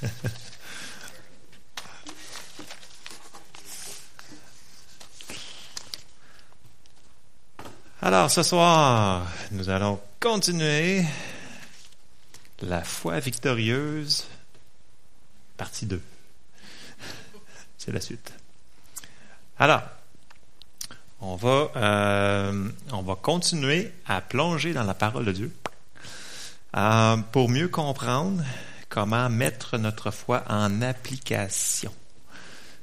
Alors, ce soir, nous allons continuer la foi victorieuse, partie 2. C'est la suite. Alors, on va, euh, on va continuer à plonger dans la parole de Dieu euh, pour mieux comprendre comment mettre notre foi en application.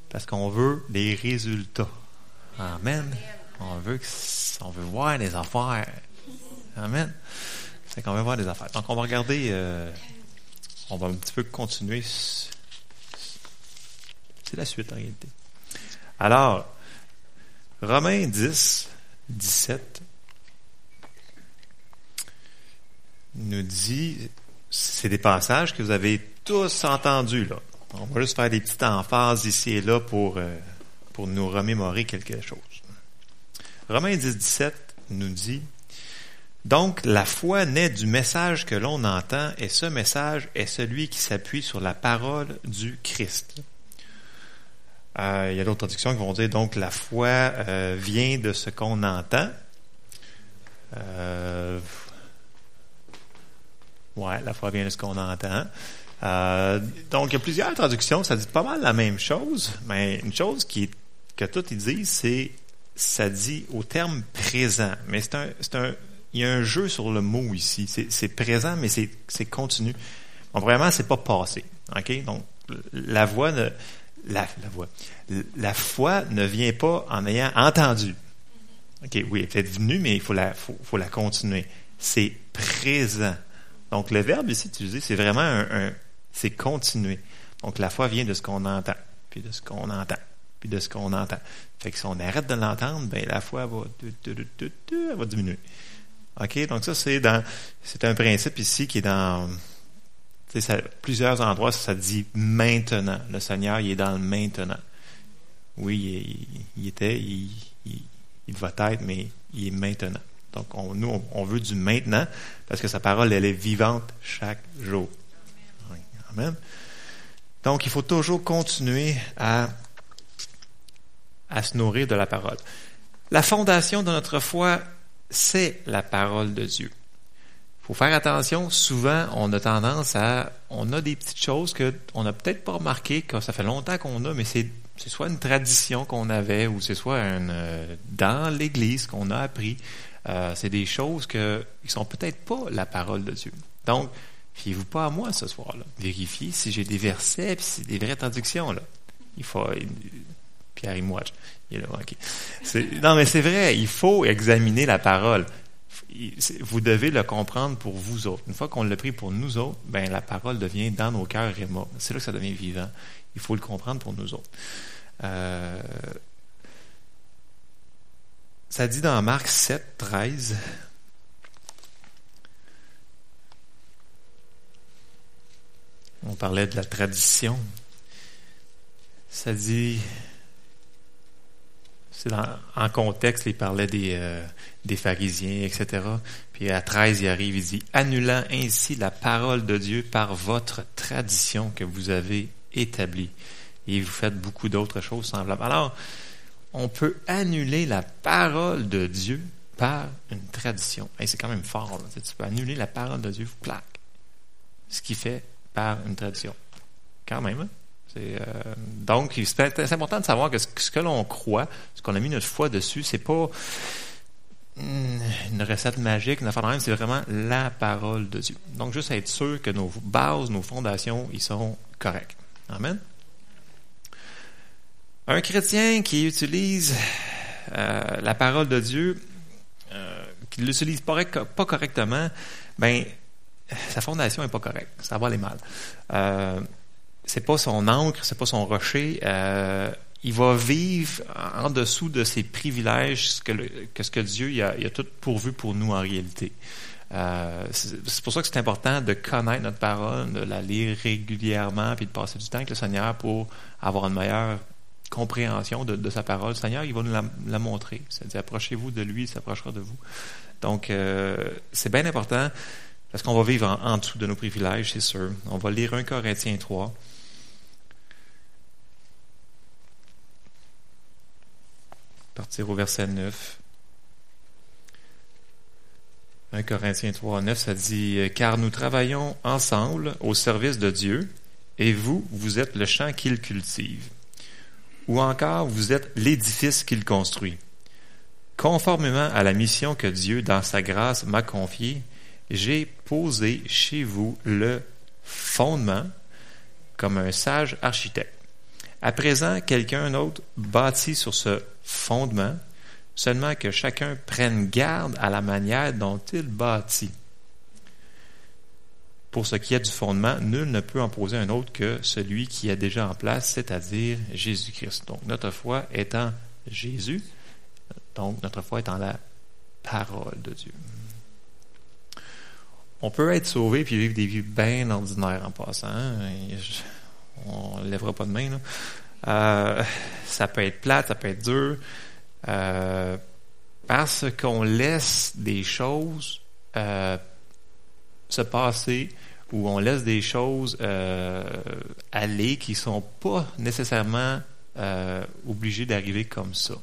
Parce qu'on veut des résultats. Amen. On veut, on veut voir des affaires. Amen. C'est qu'on veut voir des affaires. Donc, on va regarder, euh, on va un petit peu continuer. C'est la suite en réalité. Alors, Romains 10, 17 nous dit, c'est des passages que vous avez tous entendus là. On va juste faire des petites emphases ici et là pour, euh, pour nous remémorer quelque chose. Romains 10, 17 nous dit, donc la foi naît du message que l'on entend et ce message est celui qui s'appuie sur la parole du Christ. Euh, il y a d'autres traductions qui vont dire donc la foi euh, vient de ce qu'on entend. Euh, ouais, la foi vient de ce qu'on entend. donc il y a plusieurs traductions, ça dit pas mal la même chose, mais une chose qui que tout ils disent, c'est ça dit au terme présent, mais c'est un, c'est un, il y a un jeu sur le mot ici. C'est, présent, mais c'est, c'est continu. Donc vraiment, c'est pas passé. Ok, donc la voix ne, la, la voix, la foi ne vient pas en ayant entendu. Ok, oui, elle est peut-être venue, mais il faut la, faut, faut la continuer. C'est présent. Donc le verbe ici utilisé, c'est vraiment un, un c'est continuer. Donc la foi vient de ce qu'on entend, puis de ce qu'on entend, puis de ce qu'on entend. Fait que si on arrête de l'entendre, ben la foi va, elle va diminuer. OK? Donc ça, c'est dans c'est un principe ici qui est dans ça, plusieurs endroits, ça, dit maintenant. Le Seigneur, il est dans le maintenant. Oui, il, était, il, il, va être, mais il est maintenant. Donc, on, nous, on, veut du maintenant parce que sa parole, elle est vivante chaque jour. Amen. Donc, il faut toujours continuer à à se nourrir de la parole. La fondation de notre foi, c'est la parole de Dieu. Il faut faire attention, souvent on a tendance à, on a des petites choses que on n'a peut-être pas remarqué, que ça fait longtemps qu'on a, mais c'est c'est soit une tradition qu'on avait ou c'est soit une, euh, dans l'Église qu'on a appris. Euh, c'est des choses que qui sont peut-être pas la parole de Dieu. Donc, fiez-vous pas à moi ce soir-là. Vérifiez si j'ai des versets puis si des vraies traductions. Il faut Pierre et moi. Il est là, Non, mais c'est vrai, il faut examiner la parole. Vous devez le comprendre pour vous autres. Une fois qu'on l'a pris pour nous autres, ben la parole devient dans nos cœurs et C'est là que ça devient vivant. Il faut le comprendre pour nous autres. Euh, ça dit dans Marc 7, 13. On parlait de la tradition. Ça dit c'est en contexte, il parlait des, euh, des pharisiens, etc. Puis à 13, il arrive, il dit, annulant ainsi la parole de Dieu par votre tradition que vous avez établie. Et vous faites beaucoup d'autres choses semblables. Alors, on peut annuler la parole de Dieu par une tradition. Et c'est quand même fort. Tu peux annuler la parole de Dieu, plaque. Ce qui fait par une tradition. Quand même, hein? Euh, donc, c'est important de savoir que ce, que l'on croit, ce qu'on a mis notre foi dessus, c'est pas une recette magique, une affaire c'est vraiment la parole de Dieu. Donc, juste être sûr que nos bases, nos fondations, ils sont corrects. Amen? Un chrétien qui utilise euh, la parole de Dieu, euh, qui ne l'utilise pas, correctement, ben sa fondation est pas correcte. Ça va aller mal. Euh, c'est pas son encre, c'est pas son rocher. Euh, il va vivre en dessous de ses privilèges, que, ce que Dieu a, tout pourvu pour nous en réalité. C'est pour ça que c'est important de connaître notre parole, de la lire régulièrement, puis de passer du temps avec le Seigneur pour avoir une meilleure compréhension de, sa parole. Le Seigneur, il va nous la, la montrer. C'est-à-dire, approchez-vous de lui, il s'approchera de vous. Donc, euh, c'est bien important Parce qu'on va vivre en, en, dessous de nos privilèges, c'est sûr. On va lire 1 Corinthiens 3. Partir au verset 9. 1 Corinthiens 3, 9, ça dit Car nous travaillons ensemble au service de Dieu, et vous, vous êtes le champ qu'il cultive. Ou encore, vous êtes l'édifice qu'il construit. Conformément à la mission que Dieu, dans sa grâce, m'a confiée, j'ai posé chez vous le fondement comme un sage architecte. À présent, quelqu'un d'autre bâtit sur ce fondement, seulement que chacun prenne garde à la manière dont il bâtit. Pour ce qui est du fondement, nul ne peut en poser un autre que celui qui est déjà en place, c'est-à-dire Jésus-Christ. Donc notre foi est en Jésus, donc notre foi est en la parole de Dieu. On peut être sauvé puis vivre des vies bien ordinaires en passant. Hein. On ne lèvera pas de main. Euh, ça peut être plate, ça peut être dur. Euh, parce qu'on laisse des choses euh, se passer ou on laisse des choses aller qui sont pas nécessairement obligées d'arriver comme ça.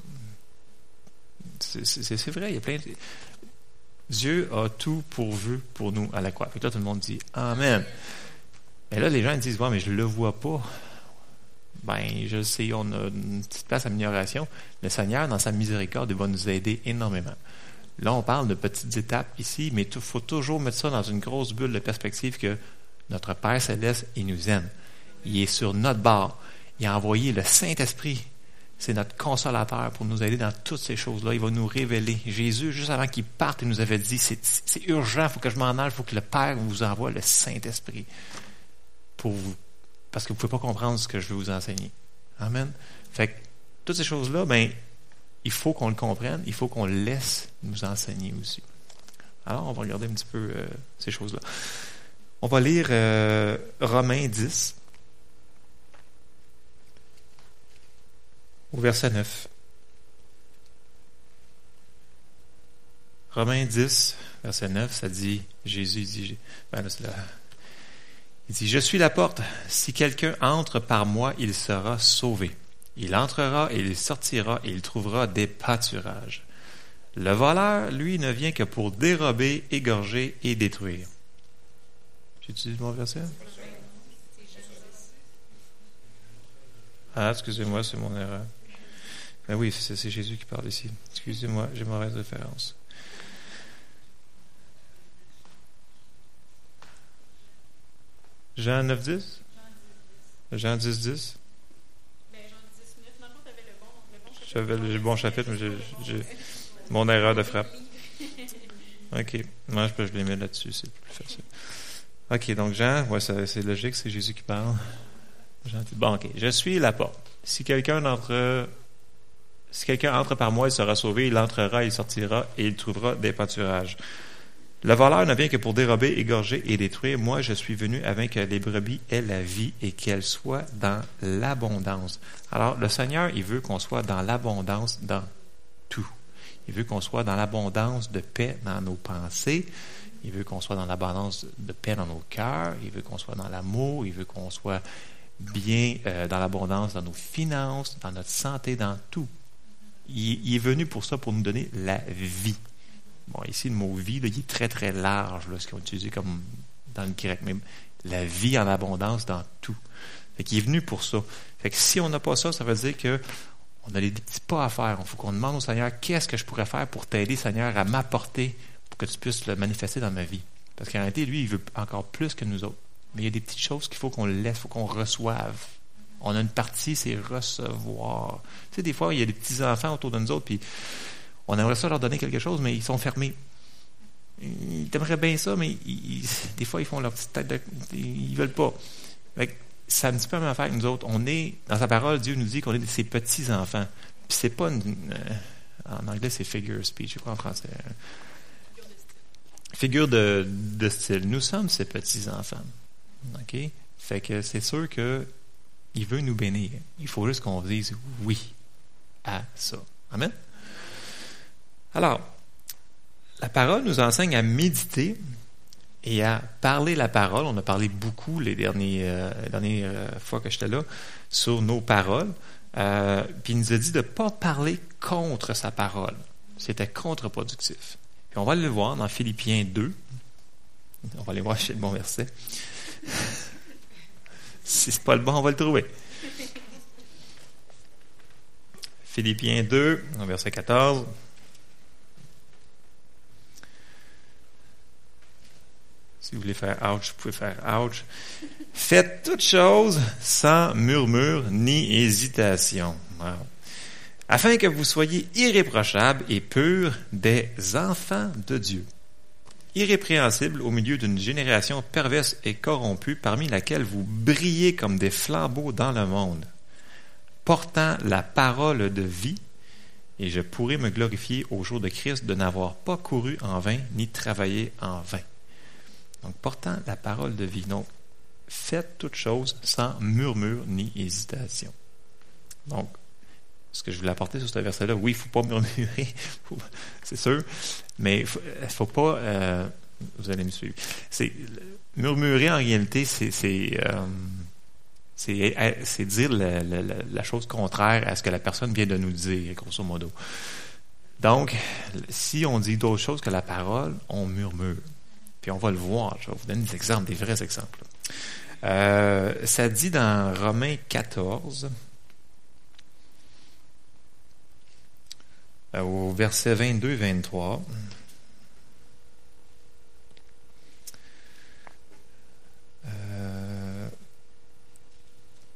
C'est vrai, il y a plein de... Dieu a tout pourvu pour nous à la croix. Et là, tout le monde dit Amen. Mais là, les gens disent Ouais, mais je ne le vois pas. Ben, je sais, on a une petite place d'amélioration. Le Seigneur, dans sa miséricorde, va nous aider énormément. Là, on parle de petites étapes ici, mais il faut toujours mettre ça dans une grosse bulle de perspective que notre Père céleste, il nous aime. Il est sur notre bord. Il a envoyé le Saint-Esprit c'est notre consolateur pour nous aider dans toutes ces choses-là. Il va nous révéler. Jésus, juste avant qu'il parte, il nous avait dit, c'est urgent, il faut que je m'en aille, il faut que le Père vous envoie le Saint-Esprit pour vous. Parce que vous ne pouvez pas comprendre ce que je vais vous enseigner. Amen. Fait que toutes ces choses-là, ben, il faut qu'on le comprenne, il faut qu'on le laisse nous enseigner aussi. Alors, on va regarder un petit peu euh, ces choses-là. On va lire euh, Romains 10. au verset 9. Romains 10, verset 9, ça dit, Jésus dit, ben il dit, je suis la porte. Si quelqu'un entre par moi, il sera sauvé. Il entrera et il sortira et il trouvera des pâturages. Le voleur, lui, ne vient que pour dérober, égorger et détruire. J'utilise mon verset? Ah, excusez-moi, c'est mon erreur. Ben oui, c'est Jésus qui parle ici. Excusez-moi, j'ai mauvaise référence. Jean 9, 10? Jean 10, 10? J'avais le bon chapitre, mais j'ai mon erreur de frappe. OK. Moi, je peux je les mets là-dessus, c'est plus facile. OK, donc Jean, ouais, c'est logique, c'est Jésus qui parle. Jean bon, OK. Je suis la porte. Si quelqu'un d'entre si quelqu'un entre par moi, il sera sauvé, il entrera, il sortira et il trouvera des pâturages. Le voleur ne vient que pour dérober, égorger et détruire. Moi, je suis venu afin que les brebis aient la vie et qu'elles soient dans l'abondance. Alors, le Seigneur, il veut qu'on soit dans l'abondance dans tout. Il veut qu'on soit dans l'abondance de paix dans nos pensées. Il veut qu'on soit dans l'abondance de paix dans nos cœurs. Il veut qu'on soit dans l'amour. Il veut qu'on soit bien euh, dans l'abondance dans nos finances, dans notre santé, dans tout. Il, est venu pour ça, pour nous donner la vie. Bon, ici, le mot vie, il est très, très large, là, ce qu'on utilise comme dans le grec. Mais la vie en abondance dans tout. Fait qu'il est venu pour ça. Fait que si on n'a pas ça, ça veut dire que on a des petits pas à faire. Il faut qu'on demande au Seigneur, qu'est-ce que je pourrais faire pour t'aider, Seigneur, à m'apporter pour que tu puisses le manifester dans ma vie? Parce qu'en réalité, lui, il veut encore plus que nous autres. Mais il y a des petites choses qu'il faut qu'on laisse, il faut qu'on reçoive. On a une partie, c'est recevoir. Tu sais, des fois, il y a des petits-enfants autour de nous autres, puis on aimerait ça leur donner quelque chose, mais ils sont fermés. Ils aimeraient bien ça, mais des fois, ils font leur petite tête de, Ils veulent pas. c'est un petit peu la même affaire que nous autres. On est, dans sa parole, Dieu nous dit qu'on est ses petits-enfants. Puis c'est pas une, euh, en anglais, c'est figure speech. Je pas en français. Figure de, de style. Nous sommes ses petits-enfants. OK? Fait que c'est sûr que il veut nous bénir. Il faut juste qu'on dise oui à ça. Amen? Alors, la parole nous enseigne à méditer et à parler la parole. On a parlé beaucoup les, euh, dernières fois que j'étais là sur nos paroles. puis il nous a dit de ne pas parler contre sa parole. C'était contre-productif. Puis on va le voir dans Philippiens 2. On va aller voir chez le bon verset. si c'est pas le bon, on va le trouver. Philippiens 2, verset 14. Si vous voulez faire ouch, vous pouvez faire ouch. Faites toutes choses sans murmure ni hésitation. Afin que vous soyez irréprochables et purs des enfants de Dieu. Irrépréhensibles au milieu d'une génération perverse et corrompue parmi laquelle vous brillez comme des flambeaux dans le monde portant la parole de vie, et je pourrai me glorifier au jour de Christ de n'avoir pas couru en vain ni travaillé en vain. Donc, portant la parole de vie. Donc, faites toutes choses sans murmure ni hésitation. Donc, ce que je voulais apporter sur ce verset-là, oui, il ne faut pas murmurer, c'est sûr, mais il ne faut, pas. Euh, vous allez me suivre. Murmurer, en réalité, c'est. Euh, c'est dire la, chose contraire à ce que la personne vient de nous dire, grosso modo. Donc, si on dit d'autres choses que la parole, on murmure. Puis on va le voir. Je vais vous donner des exemples, des vrais exemples. Euh, ça dit dans Romains 14, euh, au verset 22-23.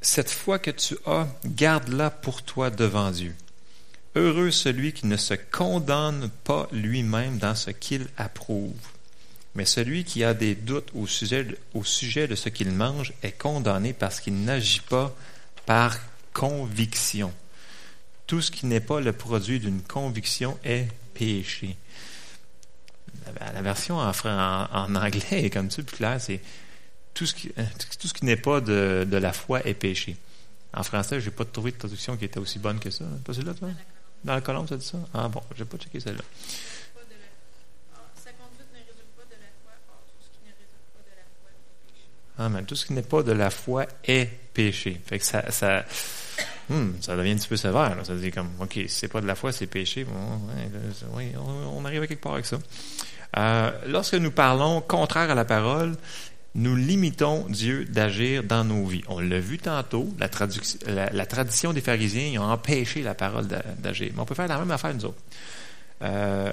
Cette foi que tu as, garde-la pour toi devant Dieu. Heureux celui qui ne se condamne pas lui-même dans ce qu'il approuve. Mais celui qui a des doutes au sujet, au sujet de ce qu'il mange est condamné parce qu'il n'agit pas par conviction. Tout ce qui n'est pas le produit d'une conviction est péché. La version en, anglais est comme ça, plus clair, c'est tout ce qui, qui n'est pas de, de, la foi est péché. En français, je n'ai pas trouvé de traduction qui était aussi bonne que ça. Pas celle-là, toi? Dans la colombe, ça dit ça? Ah bon, je n'ai pas checké celle-là. Tout ce qui n'est pas de la foi est péché. Fait que ça, ça, hmm, ça devient un petit peu sévère. Ça dit comme, OK, si c'est pas de la foi, c'est péché. Bon, on, arrive à quelque part avec ça. Euh, lorsque nous parlons contraire à la parole, nous limitons Dieu d'agir dans nos vies. On l'a vu tantôt, la, tradition des pharisiens, ils ont empêché la parole d'agir. Mais on peut faire la même affaire nous autres. Euh,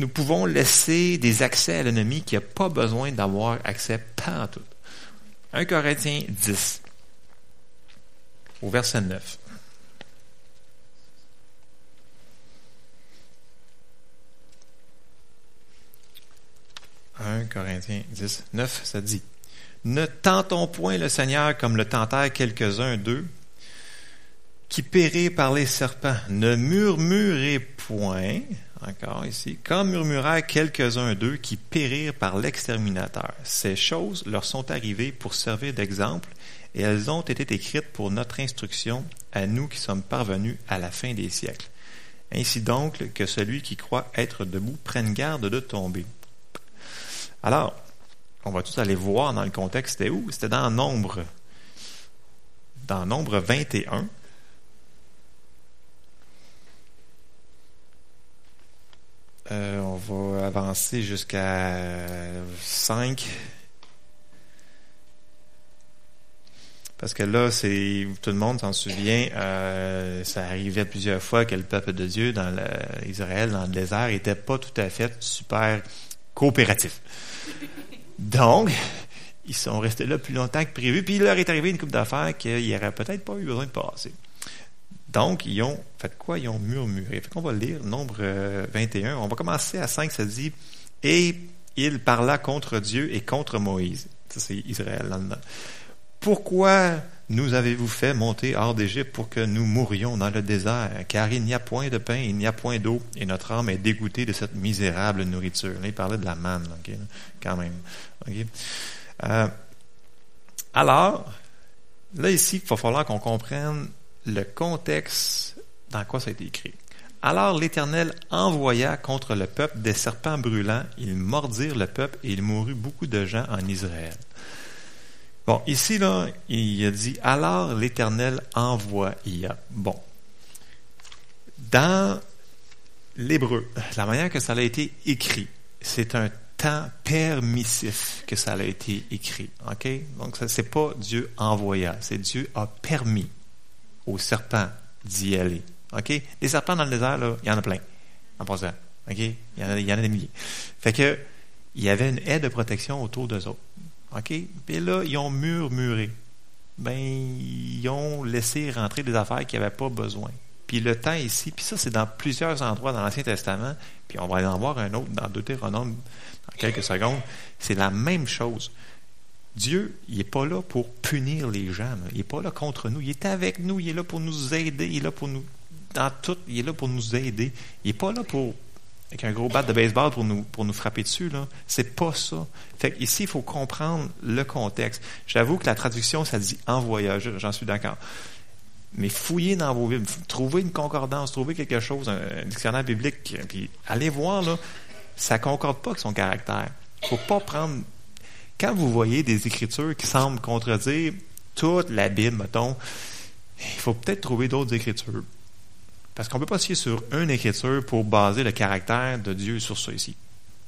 nous pouvons laisser des accès à l'ennemi qui n'a pas besoin d'avoir accès partout. 1 Corinthiens 10, au verset 9. 1 Corinthiens 10, 9, ça dit Ne tentons point le Seigneur comme le tentèrent quelques-uns d'eux, qui périrent par les serpents. Ne murmurez point, encore ici, comme murmurèrent quelques-uns d'eux qui périrent par l'exterminateur. Ces choses leur sont arrivées pour servir d'exemple, et elles ont été écrites pour notre instruction à nous qui sommes parvenus à la fin des siècles. Ainsi donc que celui qui croit être debout prenne garde de tomber. Alors, on va tous aller voir dans le contexte, c'était où? C'était dans Nombre. Dans Nombre 21. Euh, on va avancer jusqu'à 5. Parce que là, c'est tout le monde s'en souvient, euh, ça arrivait plusieurs fois que le peuple de Dieu dans Israël, dans le désert, était pas tout à fait super coopératif. Donc, ils sont restés là plus longtemps que prévu, puis il leur est arrivé une coupe d'affaires qu'il n'aurait peut-être pas eu besoin de passer. Donc, ils ont fait quoi? Ils ont murmuré. Fait qu'on va lire, nombre 21. Euh, On va commencer à 5, ça dit, et il parla contre Dieu et contre Moïse. Ça, c'est Israël là-dedans. Pourquoi nous avez-vous fait monter hors d'Égypte pour que nous mourions dans le désert, car il n'y a point de pain, il n'y a point d'eau, et notre âme est dégoûtée de cette misérable nourriture. Là, il parlait de la manne, quand même. Euh, alors, là ici, il va falloir qu'on comprenne le contexte dans quoi ça a été écrit. Alors l'Éternel envoya contre le peuple des serpents brûlants. Ils mordirent le peuple et il mourut beaucoup de gens en Israël. Bon, ici, là, il a dit, alors l'Éternel envoya. Bon. Dans l'hébreu, la manière que ça a été écrit, c'est un temps permissif que ça a été écrit. OK? Donc, ce n'est pas Dieu envoya, c'est Dieu a permis aux serpents d'y aller. OK? Les serpents dans le désert, il y en a plein, en passant. OK? Il y en a, il y en a des milliers. Fait que, il y avait une haie de protection autour d'eux autres. OK? Puis là, ils ont murmuré. Ben, ils ont laissé rentrer des affaires qu'ils n'avaient pas besoin. Puis le temps ici, puis ça, c'est dans plusieurs endroits dans l'Ancien Testament, puis on va en voir un autre dans Deutéronome dans quelques secondes. C'est la même chose. Dieu, il n'est pas là pour punir les gens. Il n'est pas là contre nous. Il est avec nous. Il est là pour nous aider. Il est là pour nous. Il est là pour nous aider. Il n'est pas là pour. Avec un gros bat de baseball pour nous, pour nous frapper dessus, là. C'est pas ça. Fait ici, il faut comprendre le contexte. J'avoue que la traduction, ça dit envoyage. J'en suis d'accord. Mais fouillez dans vos Bibles, trouvez une concordance, trouvez quelque chose, un, dictionnaire biblique, puis allez voir, là, ça ne concorde pas avec son caractère. Il ne faut pas prendre quand vous voyez des écritures qui semblent contredire toute la Bible, mettons, il faut peut-être trouver d'autres écritures. Parce qu'on ne peut pas se sur une écriture pour baser le caractère de Dieu sur ça ici.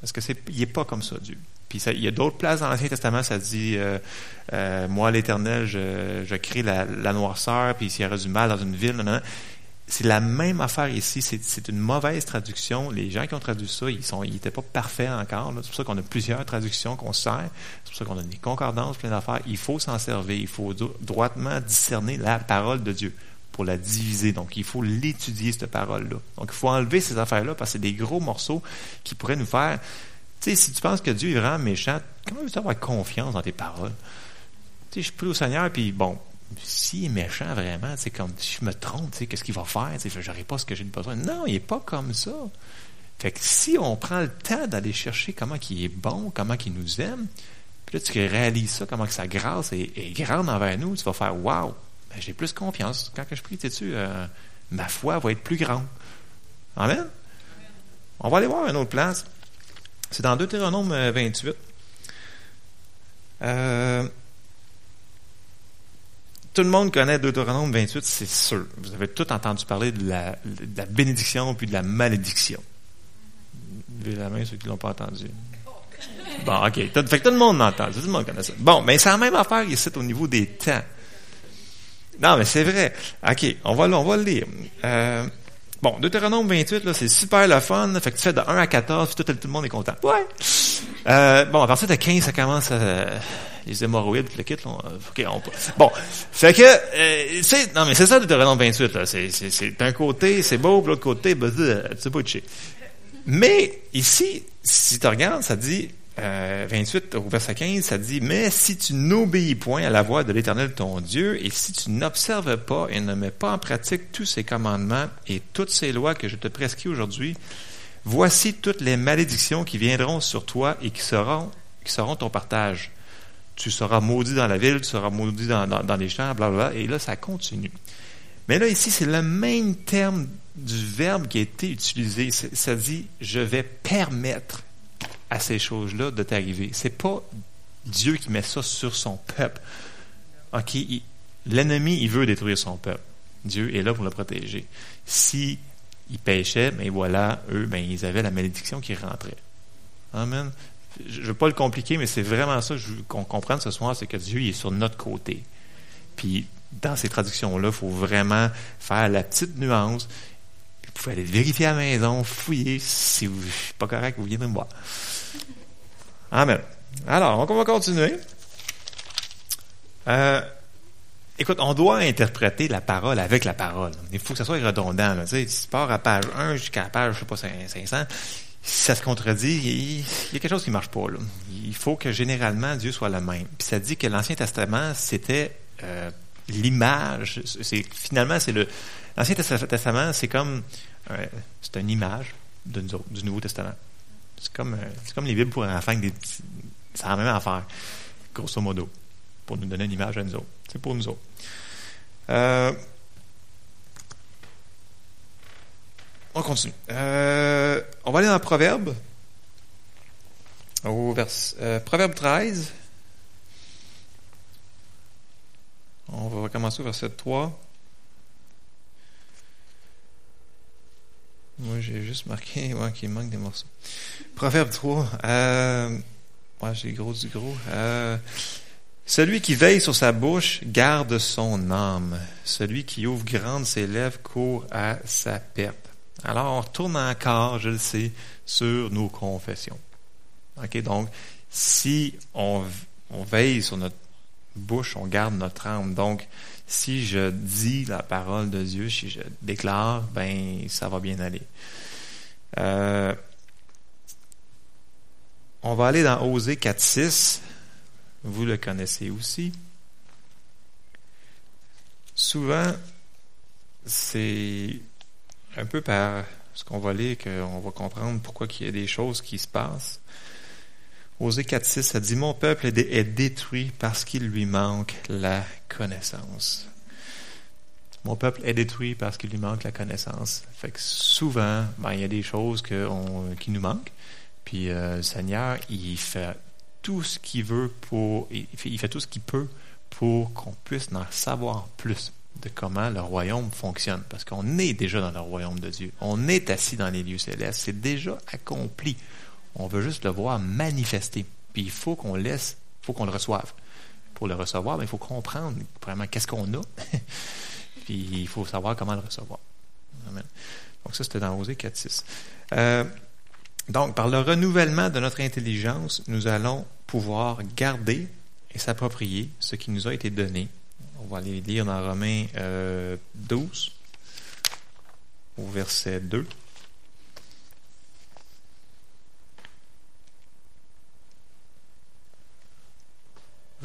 Parce que il n'est pas comme ça, Dieu. Puis il y a d'autres places dans l'Ancien Testament, ça dit euh, euh, Moi, l'Éternel, je, crée la, noirceur, puis s'il y aurait du mal dans une ville, c'est la même affaire ici. C'est une mauvaise traduction. Les gens qui ont traduit ça, ils sont, ils n'étaient pas parfaits encore. C'est pour ça qu'on a plusieurs traductions qu'on sert. C'est pour ça qu'on a des concordances, plein d'affaires. Il faut s'en servir. Il faut droitement discerner la parole de Dieu pour la diviser. Donc, il faut l'étudier, cette parole-là. Donc, il faut enlever ces affaires-là parce que c'est des gros morceaux qui pourraient nous faire... Tu sais, si tu penses que Dieu est vraiment méchant, comment veux-tu avoir confiance dans tes paroles? Tu sais, je prie au Seigneur, puis bon, s'il est méchant vraiment, c'est comme si je me trompe, qu'est-ce qu'il va faire? Je n'aurai pas ce que j'ai besoin. Non, il n'est pas comme ça. Fait que si on prend le temps d'aller chercher comment il est bon, comment il nous aime, puis là, tu réalises ça, comment que sa grâce est, grande envers nous, tu vas faire Wow, ben, j'ai plus confiance. Quand que je prie, tu euh, ma foi va être plus grande. Amen? On va aller voir une autre place. C'est dans Deutéronome 28. Euh, tout le monde connaît Deutéronome 28, c'est sûr. Vous avez tout entendu parler de la, bénédiction puis de la malédiction. Levez la main ceux qui ne l'ont pas entendu. Bon, OK. Fait que tout le monde l'entend. Tout le monde connaît ça. Bon, mais c'est la même affaire ici au niveau des temps. Non, mais c'est vrai. OK, on va, on va le lire. Euh, bon, Deutéronome 28, là, c'est super le fun. Fait que tu fais de 1 à 14, puis tout, le monde est content. Ouais. Euh, bon, à partir de 15, ça commence à les hémorroïdes, le kit, là, on, bon, fait que, euh, c'est, non mais c'est ça Deutéronome 28, là, c'est, c'est, c'est d'un côté, c'est beau, de l'autre côté, ben, c'est pas de Mais ici, si tu regardes, ça dit, euh, 28 au verset 15, ça dit, mais si tu n'obéis point à la voix de l'Éternel ton Dieu, et si tu n'observes pas et ne mets pas en pratique tous ses commandements et toutes ces lois que je te prescris aujourd'hui, voici toutes les malédictions qui viendront sur toi et qui seront, qui seront ton partage tu seras maudit dans la ville, tu seras maudit dans, les champs, blablabla. Et là, ça continue. Mais là, ici, c'est le même terme du verbe qui a été utilisé. Ça dit, je vais permettre à ces choses-là de t'arriver. C'est pas Dieu qui met ça sur son peuple. OK, l'ennemi, il veut détruire son peuple. Dieu est là pour le protéger. Si ils péchaient, mais voilà, eux, ben, ils avaient la malédiction qui rentrait. Amen je ne veux pas le compliquer, mais c'est vraiment ça qu'on comprenne ce soir, c'est que Dieu est sur notre côté. Puis dans ces traductions-là, il faut vraiment faire la petite nuance. vous pouvez aller vérifier à la maison, fouiller. Si vous n'êtes pas correct, vous viendrez me voir. Amen. Alors, on va continuer. Euh, écoute, on doit interpréter la parole avec la parole. Il faut que ça soit redondant. Tu si tu pars à page 1 jusqu'à page, je sais pas, 500, si ça se contredit, il y a quelque chose qui ne marche pas. Là. Il faut que généralement Dieu soit le même. Puis ça dit que l'Ancien Testament, c'était euh, l'image. Finalement c'est le l'Ancien Testament, c'est comme euh, c'est une image du Nouveau Testament. C'est comme euh, c'est comme les Bibles pour enfants des c'est la même affaire, grosso modo, pour nous donner une image à nous autres. C'est pour nous autres. on continue. Euh, on va aller dans Proverbe. Au vers, euh, Proverbe 13. On va commencer au verset 3. J'ai juste marqué ouais, qu'il manque des morceaux. Proverbe 3. Euh, j'ai gros du gros. Euh, celui qui veille sur sa bouche garde son âme. Celui qui ouvre grande ses lèvres court à sa perte. Alors, on retourne encore, je le sais, sur nos confessions. OK? Donc, si on veille sur notre bouche, on garde notre âme. Donc, si je dis la parole de Dieu, si je déclare, ben, ça va bien aller. Euh, on va aller dans Osée 4.6. Vous le connaissez aussi. Souvent, c'est un peu par ce qu'on va lire qu'on va comprendre pourquoi il y a des choses qui se passent. Osée 4.6, ça dit, Mon peuple est détruit parce qu'il lui manque la connaissance. Mon peuple est détruit parce qu'il lui manque la connaissance. Fait que souvent, ben, il y a des choses qui nous manquent. Puis euh, le Seigneur, il fait tout ce qu'il veut pour, il fait tout ce qu'il peut pour qu'on puisse en savoir plus de comment le royaume fonctionne. Parce qu'on est déjà dans le royaume de Dieu. On est assis dans les lieux célestes. C'est déjà accompli. On veut juste le voir manifester. Puis il faut qu'on laisse, il faut qu'on le reçoive. Pour le recevoir, ben, il faut comprendre vraiment qu'est-ce qu'on a. Puis il faut savoir comment le recevoir. Amen. Donc ça, c'était dans Osée 4.6. Euh, donc, par le renouvellement de notre intelligence, nous allons pouvoir garder et s'approprier ce qui nous a été donné. On va aller lire dans Romains 12, euh, au verset 2.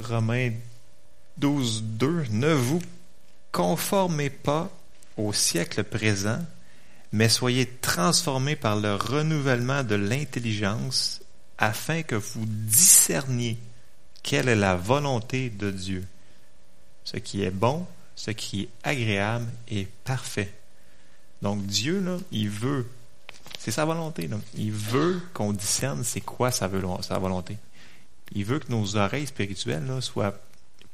Romains 12, 2. Ne vous conformez pas au siècle présent, mais soyez transformés par le renouvellement de l'intelligence afin que vous discerniez quelle est la volonté de Dieu, ce qui est bon, ce qui est agréable et parfait. Donc Dieu, là, il veut, c'est sa volonté, là. il veut qu'on discerne c'est quoi sa, sa volonté. Il veut que nos oreilles spirituelles soient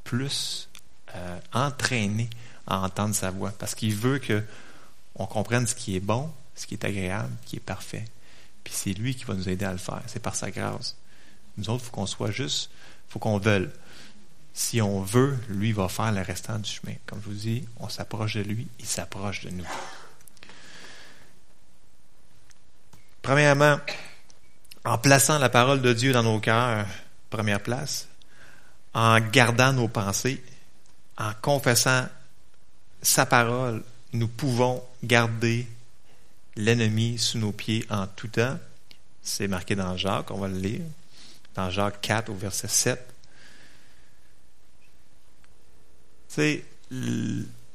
plus euh, entraînées à entendre sa voix, parce qu'il veut que on comprenne ce qui est bon, ce qui est agréable, ce qui est parfait. Puis c'est lui qui va nous aider à le faire. C'est par sa grâce. Nous autres, il faut qu'on soit juste, il faut qu'on veuille. Si on veut, lui va faire le restant du chemin. Comme je vous dis, on s'approche de lui, il s'approche de nous. Premièrement, en plaçant la parole de Dieu dans nos cœurs, première place, en gardant nos pensées, en confessant sa parole, nous pouvons garder l'ennemi sous nos pieds en tout temps. C'est marqué dans Jacques, on va le lire. Dans Jacques 4 au verset 7. Tu sais,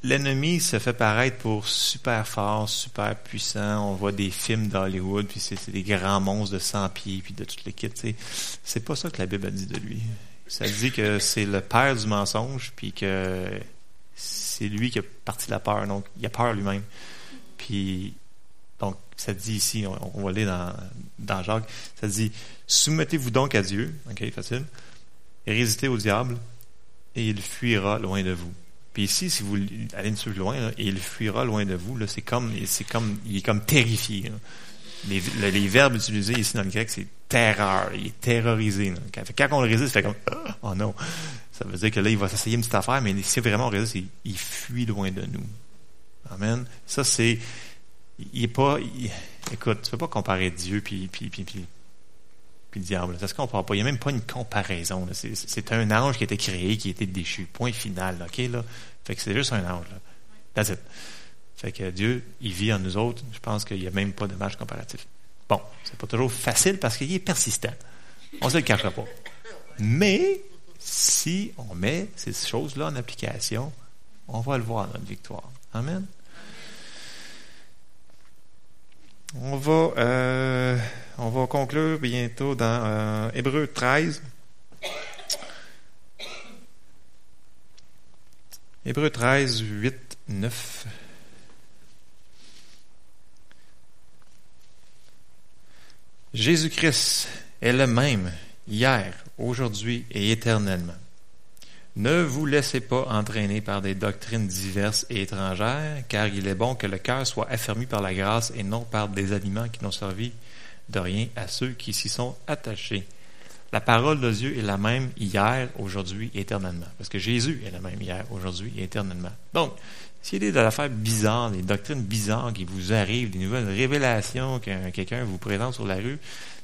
l'ennemi se fait paraître pour super fort, super puissant. On voit des films d'Hollywood, puis c'est des grands monstres de 100 pieds, puis de toute l'équipe. Tu sais. C'est pas ça que la Bible a dit de lui. Ça dit que c'est le père du mensonge, puis que c'est lui qui a parti la peur. Donc, il a peur lui-même. Puis, donc, ça dit ici, on, va aller dans, dans Jacques, ça dit Soumettez-vous donc à Dieu, ok, facile, résistez au diable, et il fuira loin de vous. Puis ici, si vous allez un peu loin, et il fuira loin de vous, c'est comme, c'est comme, il est comme terrifié. Les, verbes utilisés ici dans le grec, c'est terreur. Il est terrorisé. Quand on le résiste, il fait comme Oh non. Ça veut dire que là, il va s'essayer une petite affaire, mais si vraiment on résiste, il, fuit loin de nous. Amen. Ça, c'est. Il est pas. écoute, tu ne peux pas comparer Dieu puis, puis, puis, puis, puis le diable. Ça se compare pas. Il n'y a même pas une comparaison. C'est un ange qui a été créé, qui a été déchu. Point final. OK? Fait que c'est juste un ange. Là. That's it. Fait que Dieu, il vit en nous autres. Je pense qu'il n'y a même pas de match comparatif. Bon, c'est pas toujours facile parce qu'il est persistant. On se le cachera pas. Mais si on met ces choses-là en application, on va le voir, notre victoire. Amen? On va, euh, on va conclure bientôt dans euh, Hébreu 13. Hébreu 13, 8, 9. Jésus-Christ est le même hier, aujourd'hui et éternellement. Ne vous laissez pas entraîner par des doctrines diverses et étrangères, car il est bon que le cœur soit affermi par la grâce et non par des aliments qui n'ont servi de rien à ceux qui s'y sont attachés. La parole de Dieu est la même hier, aujourd'hui, éternellement. Parce que Jésus est la même hier, aujourd'hui éternellement. Donc, s'il y a des affaires bizarres, des doctrines bizarres qui vous arrivent, des nouvelles révélations que quelqu'un vous présente sur la rue,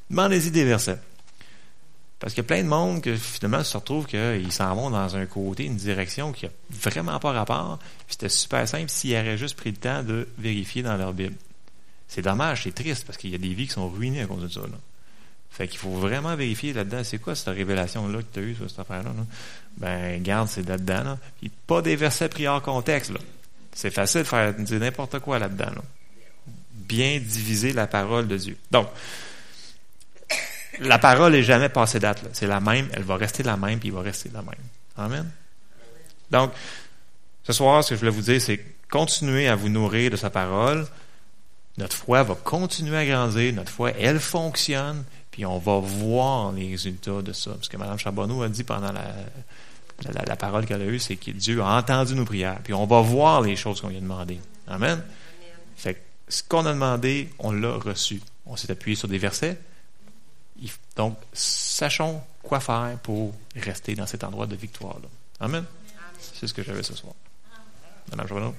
demandez-y des versets. Parce qu'il y a plein de monde que finalement se retrouve qu'ils s'en vont dans un côté, une direction qui n'a vraiment pas rapport. C'était super simple s'ils auraient juste pris le temps de vérifier dans leur Bible. C'est dommage, c'est triste parce qu'il y a des vies qui sont ruinées à cause de ça. Là. Fait qu'il faut vraiment vérifier là-dedans, c'est quoi cette révélation-là que tu as eue sur cette affaire-là? Ben, garde, c'est là-dedans. Là. Puis pas des versets pris hors contexte. Là. C'est facile de faire dire n'importe quoi là-dedans. Bien diviser la parole de Dieu. Donc, la parole n'est jamais passée date. C'est la même, elle va rester la même, puis il va rester la même. Amen. Donc, ce soir, ce que je voulais vous dire, c'est continuer à vous nourrir de sa parole. Notre foi va continuer à grandir. Notre foi, elle fonctionne. Puis on va voir les résultats de ça. Parce que Mme Charbonneau a dit pendant la, la, parole qu'elle a eue, c'est que Dieu a entendu nos prières. Puis on va voir les choses qu'on lui a demandées. Amen. Fait que ce qu'on a demandé, on l'a reçu. On s'est appuyé sur des versets. Donc, sachons quoi faire pour rester dans cet endroit de victoire-là. Amen. C'est ce que j'avais ce soir. Madame.